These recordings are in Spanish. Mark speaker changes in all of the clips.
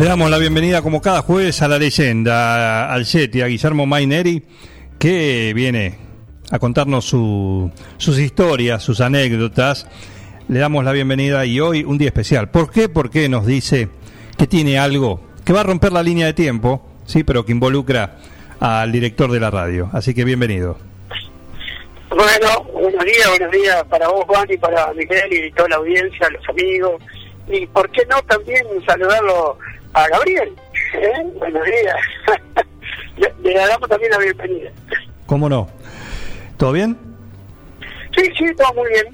Speaker 1: Le damos la bienvenida como cada jueves a la leyenda, al Yeti, a Guillermo Maineri, que viene a contarnos su- sus historias, sus anécdotas. Le damos la bienvenida y hoy un día especial. ¿Por qué? Porque nos dice que tiene algo que va a romper la línea de tiempo, sí, pero que involucra al director de la radio. Así que bienvenido.
Speaker 2: Bueno, buenos días, buenos días para vos, Juan, y para Miguel y toda la audiencia, los amigos. Y por qué no también saludarlo a Gabriel. ¿eh? Buenos días. le, le damos también la bienvenida.
Speaker 1: ¿Cómo no? ¿Todo bien?
Speaker 2: Sí, sí, todo muy bien.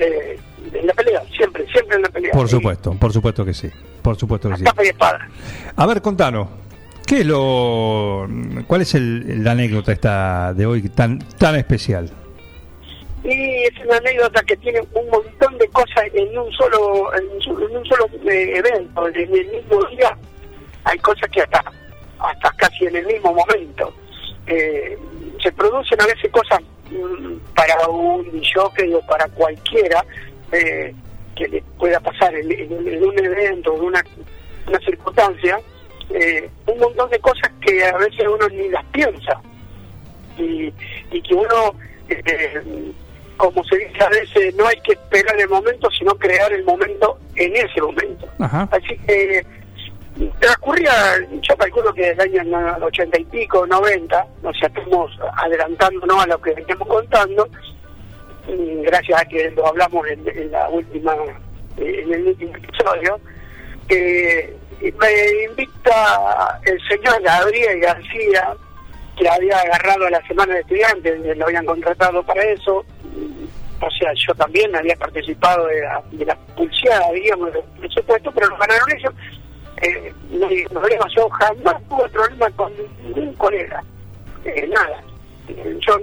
Speaker 2: Eh, en la pelea, siempre, siempre en la pelea.
Speaker 1: Por
Speaker 2: Sí,
Speaker 1: supuesto, por supuesto que sí. Por supuesto que sí.
Speaker 2: Capa y espada.
Speaker 1: A ver, contanos. ¿Qué es lo, cuál es el, la anécdota esta de hoy tan tan especial?
Speaker 2: Y es una anécdota que tiene un montón de cosas en un solo en, un solo- en un solo eh, evento, en el mismo día. Hay cosas que hasta hasta casi en el mismo momento. Eh, se producen a veces cosas mm, para un jockey o para cualquiera eh, que le pueda pasar en, un evento, en una, una circunstancia, eh, un montón de cosas que a veces uno ni las piensa y, y que uno, como se dice a veces, no hay que esperar el momento, sino crear el momento en ese momento.
Speaker 1: Ajá.
Speaker 2: Así que transcurría, yo calculo que del año no- ochenta y pico, noventa, nos estamos adelantándonos a lo que veníamos contando, gracias a que lo hablamos en, en la última, en el último episodio, que me invita el señor Gabriel García, que había agarrado a la semana de estudiantes, lo habían contratado para eso, o sea, yo también había participado de la, de la pulseada, digamos, del presupuesto, pero lo ganaron ellos. Eh, no hay problema, yo jamás tuve problema con ningún colega, eh, nada. Eh, yo,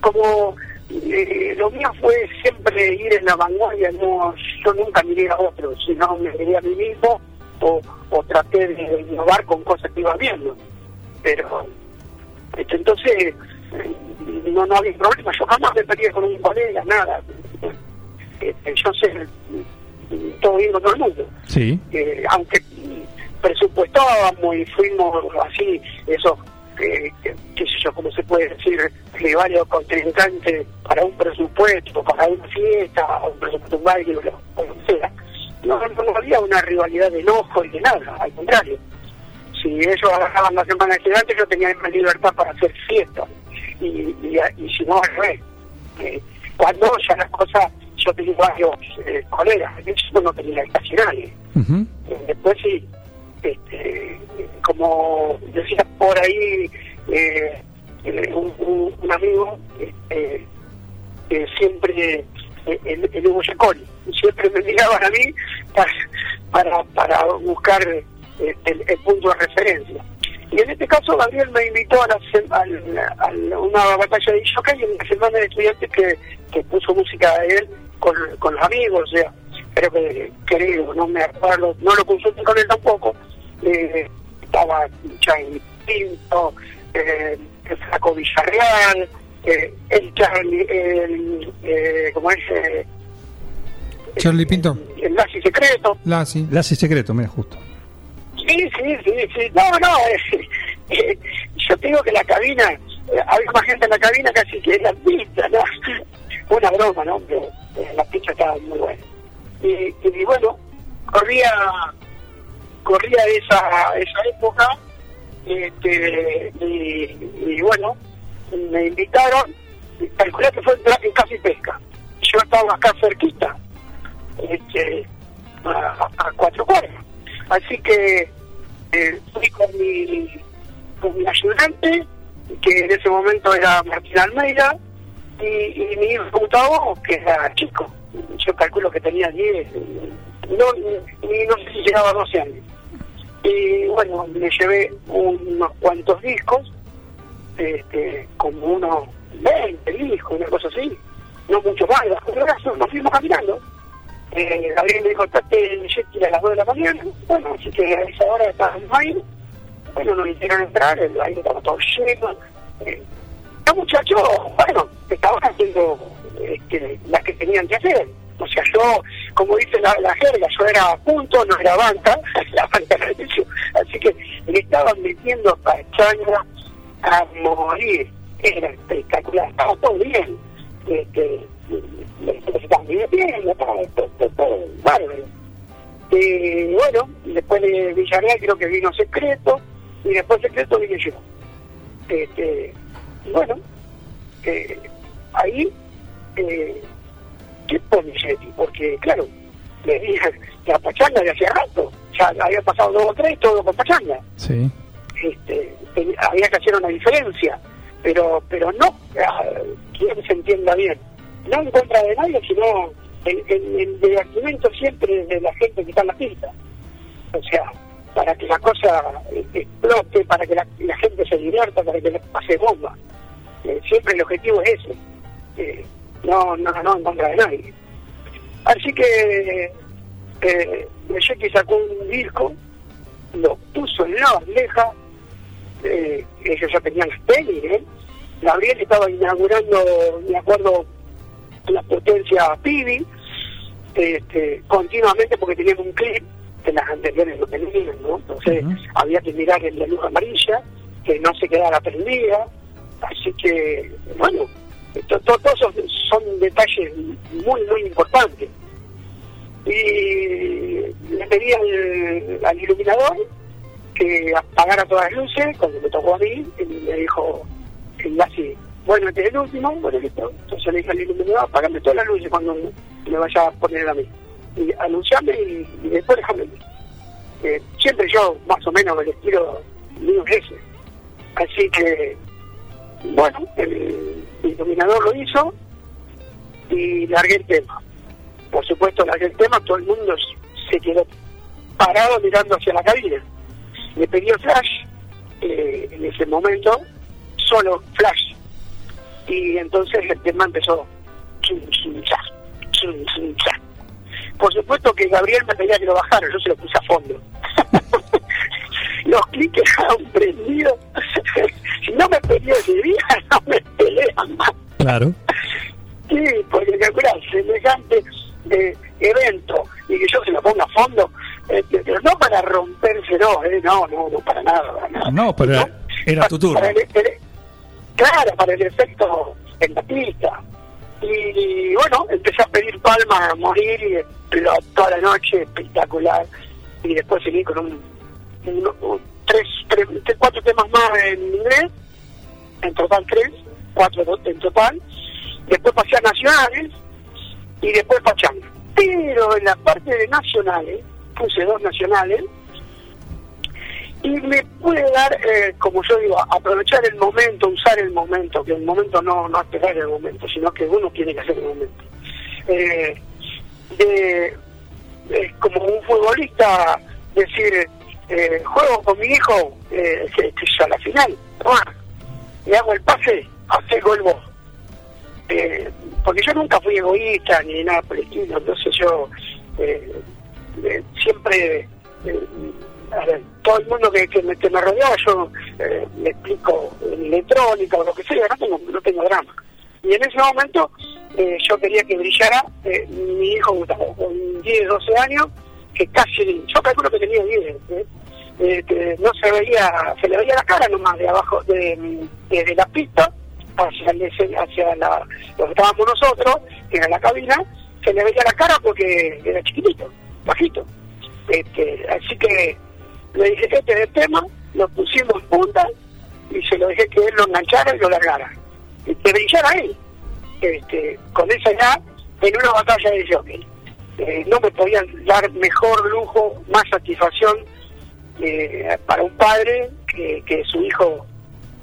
Speaker 2: como eh, lo mío fue siempre ir en la vanguardia, no, yo nunca miré a otros, sino me miré a mí mismo o, o traté de innovar con cosas que iba viendo. Pero este, entonces, no, no había problema. Yo jamás me peleé con un colega, nada. Este, yo sé eh, todo bien con todo el mundo.
Speaker 1: Sí.
Speaker 2: Eh, aunque presupuestábamos y fuimos así, esos, eh, que- qué sé yo, cómo se puede decir, rivales contrincantes para un presupuesto, para una fiesta, o un presupuesto, un baile, o lo, que sea. No, no, había una rivalidad de enojo y de nada, al contrario si ellos agarraban la semana de gigantes, yo tenía más libertad para hacer fiesta. Y, y, y si no, al revés. Eh, cuando ya las cosas, yo tenía varios eh, colegas, yo no tenía casi nadie. Eh, después sí, este, como decía por ahí eh, eh, un, un- un amigo, este, que siempre, eh, el, el Hugo Giaconi, siempre me miraban a mí para, para, para buscar eh, el, el punto de referencia. Y en este caso Gabriel me invitó a, la a una batalla de jockey en la semana de estudiantes que, que puso música de él con, con los amigos, o sea, creo que creo, no me acuerdo, no lo consulté con él tampoco, eh, estaba Charlie Pinto, eh, el Flaco Villarreal, eh, el Charlie, el, eh, ¿cómo es? Eh,
Speaker 3: Charlie Pinto.
Speaker 2: el nazi secreto.
Speaker 3: Lassi.
Speaker 1: Lazi secreto, mira, justo.
Speaker 2: Sí, sí. No, no, eh, eh, yo te digo que la cabina, eh, había más gente en la cabina casi que en la pista, ¿no? Una broma, ¿no? Pero eh, la pista estaba muy buena. Y, y bueno, corría corría esa esa época este, y, y bueno, me invitaron, calculé que fue en Casi Pesca. Yo estaba acá cerquita, este, a, a cuatro cuadras. Así que eh, fui con mi, con mi ayudante, que en ese momento era Martín Almeida, y, mi hijo Gustavo, que era chico. Yo calculo que tenía 10, no, ni no sé si llegaba a 12 años. Y bueno, me llevé unos cuantos discos, este, como unos 20 discos, una cosa así, no mucho más, de nos fuimos caminando. Eh, Gabriel me dijo, en Yeti a las 2 de la mañana, bueno, así que a esa hora estábamos ahí, bueno, nos hicieron entrar, el aire estaba todo lleno. Eh, los muchachos, bueno, estaban haciendo este, las que tenían que hacer. O sea, yo, como dice la, la jerga, yo era punto, no era banca, la banca era eso. Así que le estaban metiendo pachanga a morir. Era espectacular, estaba todo bien. Este, se divirtiendo, bárbaro. Y bueno, después de Villarreal creo que vino Secreto, y después Secreto vine yo. Este, bueno, eh, ahí, eh, ¿qué pone Yeti? Porque, claro, le dije, la pachanga de hacía rato, ya había pasado dos o tres, todo con pachanga.
Speaker 3: Sí.
Speaker 2: Este, había que hacer una diferencia, pero pero no, ah, quiero que se entienda bien, no en contra de nadie, sino el, el, el divertimento siempre de la gente que está en la pista. O sea, para que la cosa eh, explote, para que la, la gente se divierta, para que le pase bomba. Eh, siempre el objetivo es ese. Eh, no, no, no en contra de nadie. Así que eh, Yeti sacó un disco, lo puso en la bandeja, eh, ellos ya tenían las pelis, ¿eh? Gabriel estaba inaugurando, me acuerdo, la potencia Pibi, este, continuamente porque tenían un clip que las anteriores no tenían, ¿no? Entonces había que mirar en la luz amarilla, que no se quedara prendida, así que, bueno, to- to- todos esos son detalles muy, muy importantes. Y le pedí al, al iluminador que apagara todas las luces, cuando me tocó a mí, y me dijo, así, bueno, este es el último, bueno, listo. Entonces le dije al iluminador, apagame todas las luces cuando me vaya a poner a mí. Y anunciame y, después déjame. Eh, siempre yo, más o menos, el estilo mío es ese. Así que, bueno, el iluminador lo hizo y largué el tema. Por supuesto, largué el tema, todo el mundo se quedó parado mirando hacia la cabina. Le pedí el flash, eh, en ese momento, solo flash. Y entonces el tema empezó. Por supuesto que Gabriel me pedía que lo bajara, yo se lo puse a fondo. Los clics estaban prendidos. si no me peleó ese día, no me pelean más.
Speaker 1: Claro.
Speaker 2: Sí, porque calcular semejante eh, evento y que yo se lo ponga a fondo, eh, pero no para rompérselo, eh, no, no, no, para nada. Para nada.
Speaker 1: No, pero era- era tu turno.
Speaker 2: Para claro, para el efecto en la pista. Y, bueno, empecé a pedir palmas a morir y explotó la noche, espectacular. Y después seguí con un, tres, tres, cuatro temas más en inglés, en total tres, cuatro en total. Después pasé a nacionales y después pachanga. Pero en la parte de nacionales, puse dos nacionales, y me pude dar, eh, como yo digo, aprovechar el momento, usar el momento, que el momento no, no esperar el momento, sino que uno tiene que hacer el momento. Eh, de, como un futbolista, decir, eh, juego con mi hijo, eh, que, que a la final, le hago el pase, hace gol vos. Eh, porque yo nunca fui egoísta ni nada por el estilo, entonces yo siempre, a ver, todo el mundo que, que me, que rodeaba, yo eh, le explico electrónica o lo que sea, no tengo, no tengo drama. Y en ese momento eh, yo quería que brillara eh, mi hijo Gustavo, con 10, 12 años, que casi, yo calculo que tenía 10, ¿eh? Eh, que no se veía, se le veía la cara nomás de abajo, de, desde la pista hacia, el, hacia la, donde estábamos nosotros, que era la cabina, se le veía la cara porque era chiquitito, bajito. Este, así que le dije, este es el tema, lo pusimos en punta y se lo dejé que él lo enganchara y lo largara. Y que brillara él. Este, con esa edad, en una batalla de jockey. Eh, no me podían dar mejor lujo, más satisfacción eh, para un padre que, que su hijo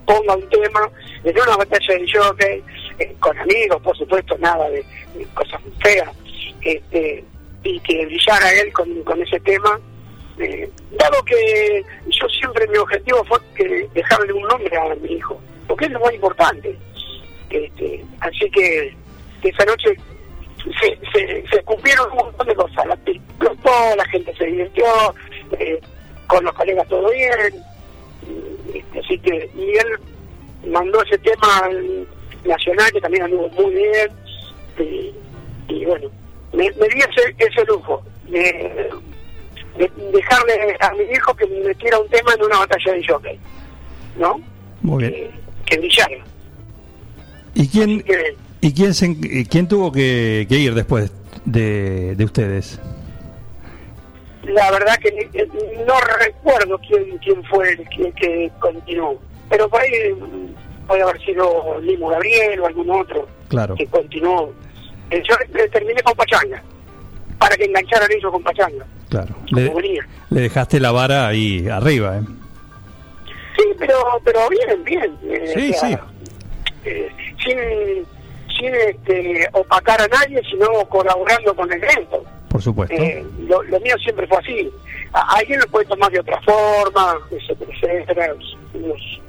Speaker 2: ponga un tema en una batalla de jockey, eh, con amigos, por supuesto, nada de, de cosas feas, este, y que brillara él con, con ese tema, eh, dado que yo siempre mi objetivo fue que dejarle un nombre a mi hijo, porque es lo más importante. Este, así que, esa noche se, se, se cumplieron un montón de cosas. La la gente se divirtió, eh, con los colegas todo bien. y- Así que, y él mandó ese tema al nacional, que también anduvo muy bien. Y, bueno, me, me di ese, ese lujo de, de dejarle a mi hijo que me metiera un tema en una batalla de jockey, ¿no?
Speaker 1: Muy bien.
Speaker 2: Eh, que brillara.
Speaker 1: ¿Y quién,
Speaker 2: que,
Speaker 1: y quién, se, y quién tuvo que, que ir después de, de ustedes?
Speaker 2: la verdad que eh, no recuerdo quién quién fue el que, que continuó, pero por ahí mm, puede haber sido Limo Gabriel o algún otro
Speaker 1: Claro.
Speaker 2: que continuó. Eh, Yo eh, terminé con Pachanga, para que engancharan ellos con Pachanga,
Speaker 1: Claro. Le, le dejaste la vara ahí arriba, ¿eh?
Speaker 2: Sí, pero pero bien, bien. eh,
Speaker 1: Sí,
Speaker 2: o sea,
Speaker 1: sí.
Speaker 2: eh, sin sin este, opacar a nadie, sino colaborando con el evento.
Speaker 1: Por supuesto.
Speaker 2: Eh, lo, lo mío siempre fue así. A- alguien lo puede tomar de otra forma, etcétera, etcétera. Los-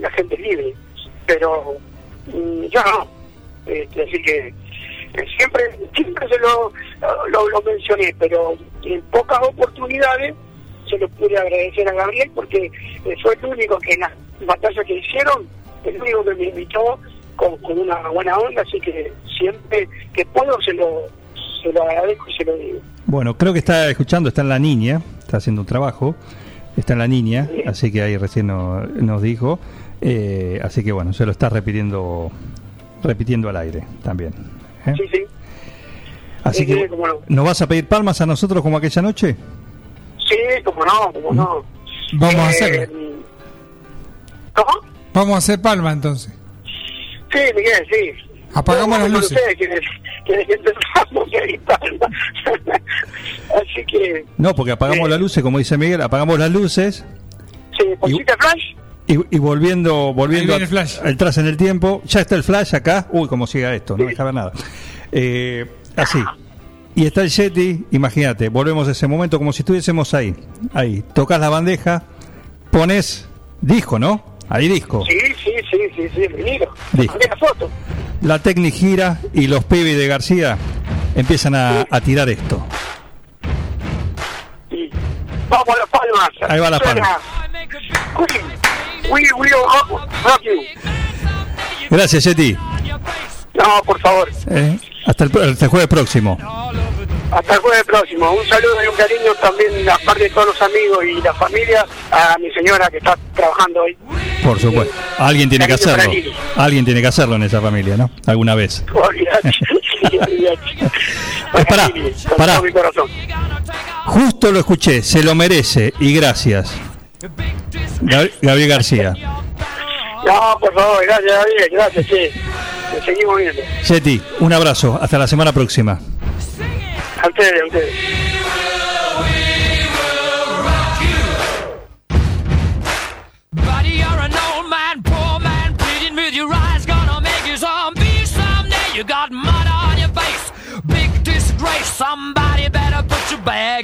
Speaker 2: la gente es libre. Pero mm, yo no. Este, así que siempre siempre se lo, lo, lo mencioné, pero en pocas oportunidades se lo pude agradecer a Gabriel porque eh, fue el único que en las batallas que hicieron, el único que me invitó con, con una buena onda, así que siempre que puedo se lo, se lo agradezco y se lo digo.
Speaker 1: Bueno, creo que está escuchando, está en la niña, está haciendo un trabajo, está en la niña, así que ahí recién no- nos dijo, eh, así que bueno, se lo está repitiendo, repitiendo al aire también. ¿eh?
Speaker 2: Sí, sí.
Speaker 1: Así
Speaker 2: sí,
Speaker 1: que,
Speaker 2: sí, cómo no.
Speaker 1: ¿nos vas a pedir palmas a nosotros como aquella noche?
Speaker 2: Sí, como no, como no.
Speaker 3: Vamos a
Speaker 2: Eh,
Speaker 3: hacerlo.
Speaker 2: ¿Cómo?
Speaker 3: Vamos a hacer palma entonces.
Speaker 2: Sí, Miguel, sí.
Speaker 3: Apagamos las luces.
Speaker 2: Ustedes, quienes, quienes empezamos a gritar. Así que,
Speaker 1: No, porque apagamos
Speaker 2: Sí.
Speaker 1: las luces, como dice Miguel, apagamos las luces
Speaker 2: sí, ¿pusiste flash?
Speaker 1: y, y volviendo, volviendo
Speaker 3: flash.
Speaker 1: atrás en el tiempo, ya está el flash acá, uy, como siga esto, no deja ver nada. Eh, así. Y está el Yeti, imagínate, volvemos a ese momento como si estuviésemos ahí. Ahí, tocas la bandeja, pones disco, ¿no? Ahí disco.
Speaker 2: Sí, sí, sí, sí, sí.
Speaker 1: Sí.
Speaker 2: Mandé la foto.
Speaker 1: La técnica gira y los pibes de García empiezan a, a tirar esto.
Speaker 2: Y vamos a las palmas.
Speaker 1: Ahí va la
Speaker 2: We rock, rock you.
Speaker 1: Gracias, Yeti.
Speaker 2: No, por favor.
Speaker 1: Eh, hasta, el, pro- hasta el jueves próximo.
Speaker 2: Hasta el jueves próximo. Un saludo y un cariño también, aparte de todos los amigos y la familia, a mi señora que está trabajando hoy.
Speaker 1: Por supuesto. Alguien tiene que hacerlo. Alguien tiene que hacerlo en esa familia, ¿no? Alguna vez. Eh, pará, pará. Justo lo escuché, se lo merece y gracias. Gab- Gabriel García.
Speaker 2: No, por favor, gracias, David, gracias, sí. Seguimos viendo.
Speaker 1: Yeti, un abrazo. Hasta la semana próxima.
Speaker 2: A ustedes, a ustedes.
Speaker 4: Buddy, you're an old man, poor man, pleading with your eyes, gonna make you zombie someday. You got mud on your face, big disgrace. Somebody better put your bag